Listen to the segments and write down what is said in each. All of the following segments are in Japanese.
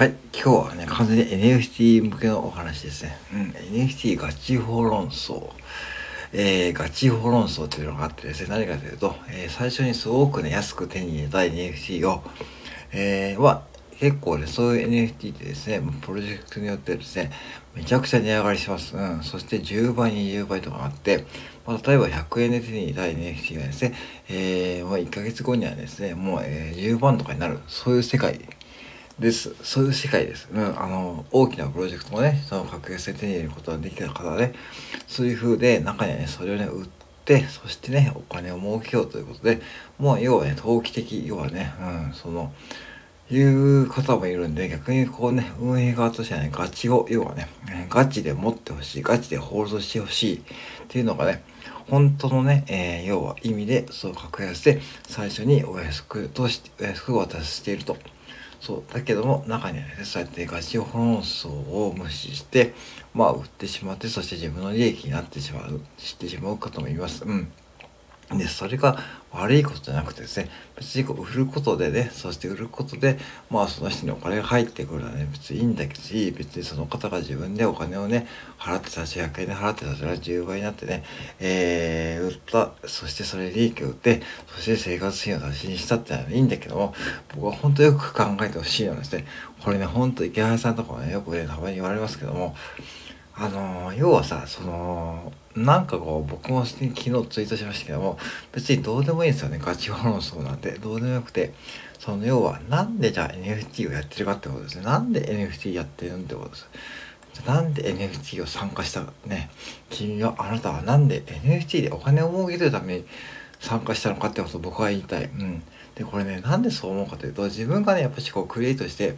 はい、今日はね、完全に NFT 向けのお話ですね。うん、NFT ガチ法論争。えー、ガチ法論争というのがあってですね、何かというと、えー、最初にすごくね、安く手に入れた NFT を、えー、は、結構ね、そういう NFT ってですね、プロジェクトによってですね、めちゃくちゃ値上がりします。うん。そして10倍、20倍とかあって、まあ、例えば100円で手に入れた NFT がですね、えー、もう1ヶ月後にはですね、もう、えー、10万とかになる、そういう世界です。そういう世界です。うん、あの、大きなプロジェクトもね、その格安で手に入れることができた方はね、そういう風で、中にはね、それをね、売って、そしてね、お金を儲けようということで、もう要はね、投機的、要はね、うん、その、いう方もいるんで、逆にこうね、運営側としてはね、ガチを、要はね、ガチで持ってほしい、ガチでホールドしてほしいっていうのがね、本当のね、えー、要は意味で、そう格安で最初にお安くとして、お安く渡していると。そうだけども中にはねそうやってガチ本層を無視してまあ売ってしまってそして自分の利益になってしまう知ってしまう方もいます。うん。でそれが悪いことじゃなくてですね別にこう売ることでねそして売ることでまあその人にお金が入ってくるのはね別にいいんだけどし別にその方が自分でお金をね払ってたし100円で払ってたら10倍になってねえー、売ったそしてそれ利益を売ってそして生活費を出しにしたってのはいいんだけども僕は本当よく考えてほしいのはですねこれねほんと池原さんとかもねよくねたまに言われますけどもあの要はさそのなんかこう僕も昨日ツイートしましたけども別にどうでもいいんですよね。ガチ論争なんて。どうでもよくて。その要はなんでじゃあ NFT をやってるかってことですね。なんで NFT やってるんってことです。なんで NFT を参加したね。君はあなたはなんで NFT でお金を儲けるために参加したのかってことを僕は言いたい。うん。で、これね、なんでそう思うかというと、自分がね、やっぱしこうクリエイトして、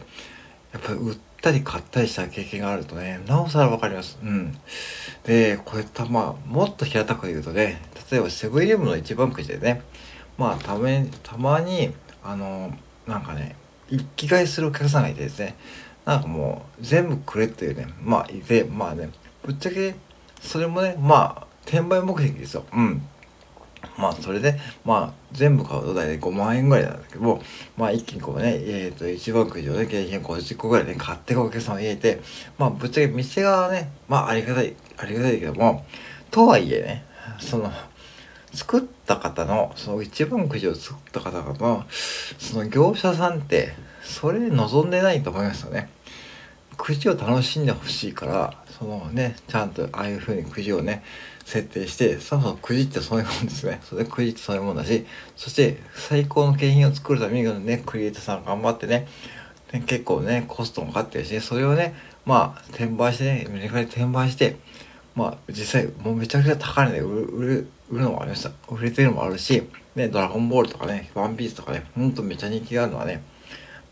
やっぱり売ってたり買ったりした経験があるとね、なおさらわかります。うん。で、これたまあ、もっと平たく言うとね、例えばセブンイレブンの一番くじでね、まあ、ため、たまに、あの、なんかね、一気買いするお客さんがいてですね、なんかもう、全部くれっていうね、まあ、いて、まあね、ぶっちゃけ、それもね、まあ、転売目的ですよ。うん。まあそれでまあ全部買うと大体5万円ぐらいなんだけどまあ一気にこうねえっ、ー、と一番くじをね景品50個ぐらいね買ってお客さんを入れてまあぶっちゃけ店側はねまあありがたいありがたいけどもとはいえねその作った方のその一番くじを作った方のその業者さんってそれ望んでないと思いますよね。くじを楽しんでほしいからそのねちゃんとああいう風にくじをね設定してそもそもくじってそういうもんですね。それくじってそういうもんだしそして最高の景品を作るためにねクリエイターさん頑張ってね結構ねコストもかかってるしそれをねまあ転売してねメリカで転売してまあ実際もうめちゃくちゃ高値で売る売る売るのもありました。売れてるのもあるしねドラゴンボールとかねワンピースとかねほんとめちゃ人気があるのはね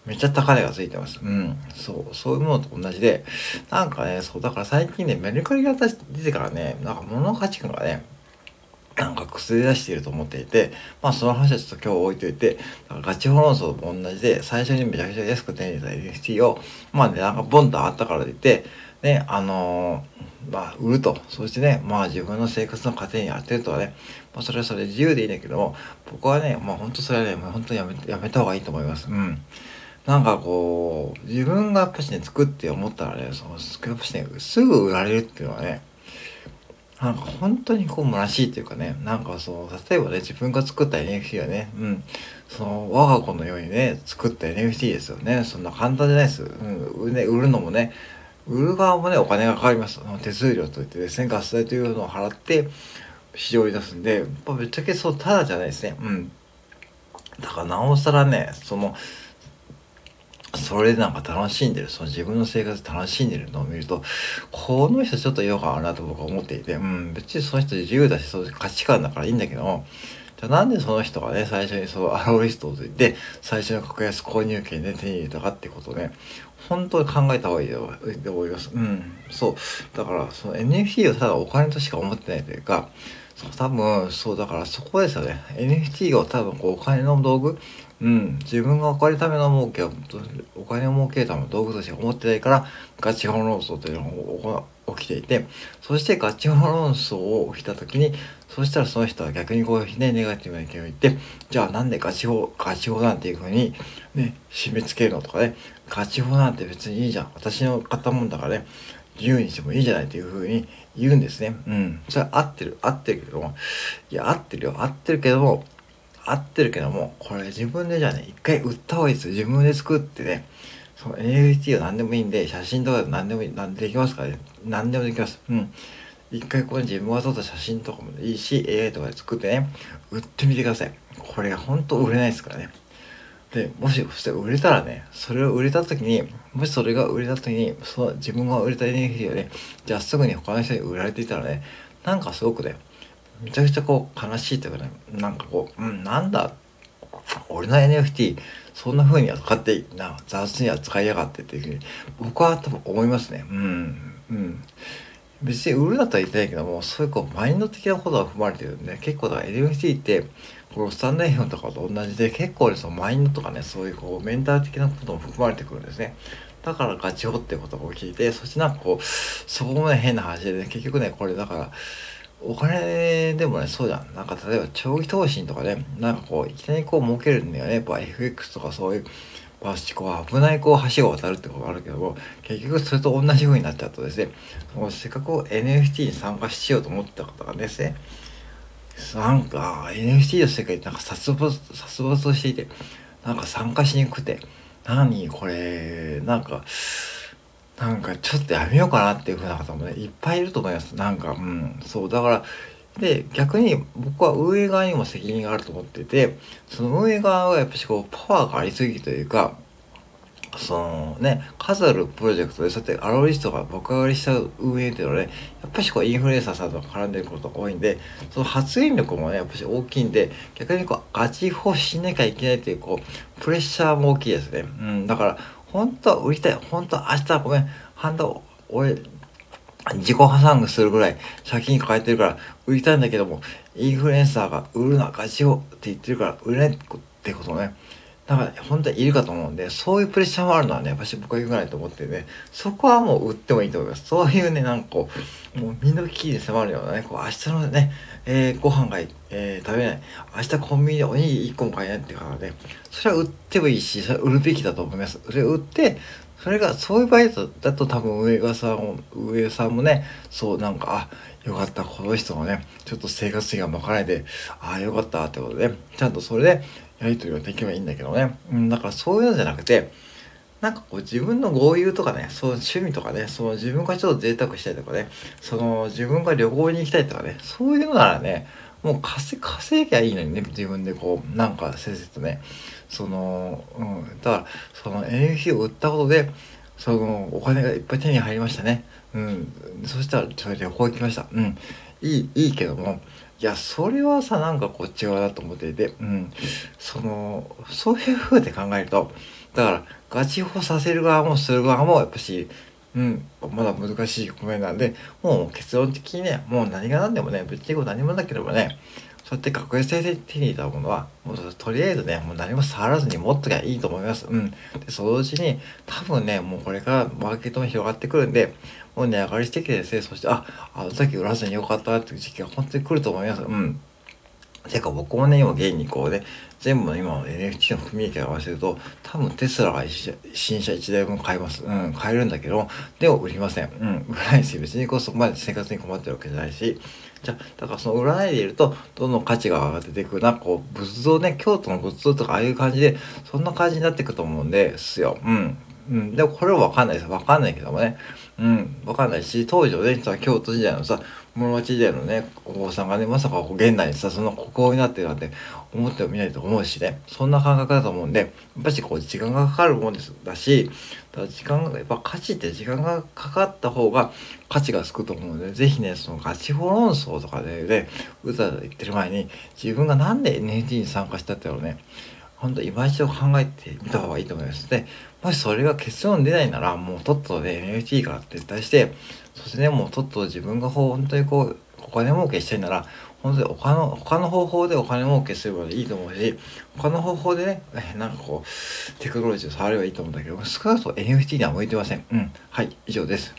めっちゃ高値がついてます。うん。そう、そういうものと同じで、なんかね、そう、だから最近ね、メルカリが出てからね、なんか物の価値観がね、なんか崩れ出していると思っていて、まあその話はちょっと今日置いといて、ガチホ論争と同じで、最初にめちゃくちゃ安く手に入れた NFT を、まあね、なんかボンと上がったからといて、ね、あのー、まあ、売ると。そしてね、まあ自分の生活の糧に当てるとはね、まあそれはそれ自由でいいんだけども、僕はね、まあ本当それはね、もう本当にやめやめた方がいいと思います。うん。なんかこう、自分がやっぱしね、作って思ったらね、その、やっぱしね、すぐ売られるっていうのはね、なんか本当にこう、虚しいというかね、なんかそう、例えばね、自分が作った NFT はね、うん、その、我が子のようにね、作った NFT ですよね。そんな簡単じゃないです。うん、ね、売るのもね、売る側もね、お金がかかります。手数料といってですね、ガス代というのを払って、市場に出すんで、やっぱぶっちゃけそう、ただじゃないですね。うん。だからなおさらね、その、それでなんか楽しんでる、その自分の生活楽しんでるのを見ると、この人ちょっと違和感あるなと僕は思っていて、うん、別にその人自由だし、そういう価値観だからいいんだけども、じゃあなんでその人がね、最初にそのアローリストをついて、最初の格安購入権で手に入れたかってことね、本当に考えた方がいいと思います。うん。そう。だから、その NFT をただお金としか思ってないというか、そう多分、そう、だからそこですよね。NFT を多分こうお金の道具、うん、自分がお金ための儲けを、お金を儲けるための道具として思ってないから、ガチホンローソーというのを起きていて、そしてガチホ論争を起きた時に、そしたらその人は逆にこうね、ネガティブな意見を言って、じゃあなんでガチ法、ガチ法なんていう風にね、締め付けるのとかね、ガチ法なんて別にいいじゃん。私の買ったもんだからね、自由にしてもいいじゃないっていう風に言うんですね。うん。それは合ってる、合ってるけども、いや、合ってるよ、合ってるけども、合ってるけども、これ自分でじゃあね、一回売った方がいいです。自分で作ってね、その NFT は何でもいいんで、写真とかで何でもいい、何でできますからね。何でもできます。うん。一回これ自分が撮った写真とかもいいし、AI とかで作ってね、売ってみてください。これ本当売れないですからね。で、もし、そして売れたらね、それを売れた時に、もしそれが売れた時に、その自分が売れた NFT がね、じゃあすぐに他の人に売られていたらね、なんかすごくね、めちゃくちゃこう悲しいというかね、なんかこう、うん、なんだ、俺の NFT、そんな風に扱ってな、雑に扱いやがってっていうふうに、僕は多分思いますね。うん、うん。別に売るだったら言いたいけども、そういうこう、マインド的なことが含まれてるんで、結構だから NFT って、このスタンド FM とかと同じで、結構ね、そのマインドとかね、そういうこう、メンタル的なことも含まれてくるんですね。だからガチホってことを聞いて、そしてなんかこう、そこもね、変な話でね、結局ね、これだから、お金でもね、そうじゃん。なんか例えば長期投資とかね、なんかこう、いきなりこう儲けるんだよね。やっぱ FX とかそういう、バスチこう危ないこう橋を渡るってことがあるけども、結局それと同じ風になっちゃうとですね、もうせっかく NFT に参加しようと思った方がですね、なんか NFT の世界ってなんか殺伐、殺伐としていて、なんか参加しにくくて、何これ、なんか、なんかちょっとやめようかなっていう風な方もね、いっぱいいると思います。なんか、うん、そう、だから、で、逆に僕は運営側にも責任があると思ってて、その運営側はやっぱしこう、パワーがありすぎというか、そのね、数あるプロジェクトで、そうやってアロリストが爆上がりした運営っていうのはね、やっぱしこうインフルエンサーさんと絡んでることが多いんで、その発言力もね、やっぱし大きいんで、逆にこう、ガチ放しなきゃいけないっていう、こう、プレッシャーも大きいですね。うん、だから、本当は売りたい。本当は明日ごめん。半田、俺、自己破産するぐらい借金抱えてるから売りたいんだけども、インフルエンサーが売るな、ガチをって言ってるから売れないってことね。だから本当はいるかと思うんで、そういうプレッシャーもあるのはね、やっぱし僕は良くないと思ってね、そこはもう売ってもいいと思います。そういうね、なんかこう、もう身の危機に迫るようなね、こう明日のね、えー、ご飯が、えー、食べない、明日コンビニでおにぎり1個も買えないって方で、それは売ってもいいし、それは売るべきだと思います。それ売って、それが、そういう場合だと多分上川さんも、上さんもね、そうなんか、あ、よかった、この人もね、ちょっと生活費がまかないで、ああ、よかったってことで、ねちゃんとそれでやり取りができればいいんだけどね。うん、だからそういうのじゃなくて、なんかこう自分の豪遊とかね、そう趣味とかね、その自分がちょっと贅沢したいとかね、その自分が旅行に行きたいとかね、そういうのならね、もう稼稼ぎゃいいのにね、自分でこう、なんかせせとね、その、うん、だから、その NFT を売ったことで、そのお金がいっぱい手に入りましたね。うん。そしたら、それで旅行行きました。うん。いい、いいけども、いや、それはさ、なんかこっち側だと思っていて、うん。その、そういう風で考えると、だから、ガチホさせる側もする側も、やっぱし、うん、まだ難しい局面なんで、もう結論的にね、もう何が何でもね、別に何もなければね、そうやって確実に手に入れたものは、もうとりあえずね、もう何も触らずに持っときゃいいと思います。うん。で、そのうちに、多分ね、もうこれからマーケットも広がってくるんで、もう値上がりしてきてですね、そして、あ、あの時売らずによかったっていう時期が本当に来ると思います。うん。てか僕もね、今現にこうね、全部の今の NFT の組み合わせると、多分テスラが新車1台分買えます。うん、買えるんだけど、でも売りません。うん、売らないし、別にこうそこまで生活に困ってるわけじゃないし、じゃだからその売らないでいると、どんどん価値が上がっていく。なんかこう、仏像ね、京都の仏像とかああいう感じで、そんな感じになっていくと思うんですよ。うん。うん。でもこれはわかんないです。わかんないけどもね。うん。わかんないし、当時のね、京都時代のさ、室町時代のね、お坊さんがね、まさか現代にさ、その国王になってるなんて思ってもみないと思うしね、そんな感覚だと思うんで、やっぱしこう時間がかかるもんですだし、だ時間が、やっぱ価値って時間がかかった方が価値がつくと思うので、ぜひね、そのガチホ論争とかでね、うざうざ言ってる前に、自分がなんで NFT に参加したってのね、本当今一度考えてみた方がいいと思います。で、もしそれが結論出ないなら、もうとっとで、NFT から撤退して、そしてね、もうとっとと自分が本当にこう、お金儲けしたいなら、本当に他の、他の方法でお金儲けすればいいと思うし、他の方法でね、なんかこう、テクノロジーを触ればいいと思うんだけど、少なくとも NFT には向いてません。うん。はい、以上です。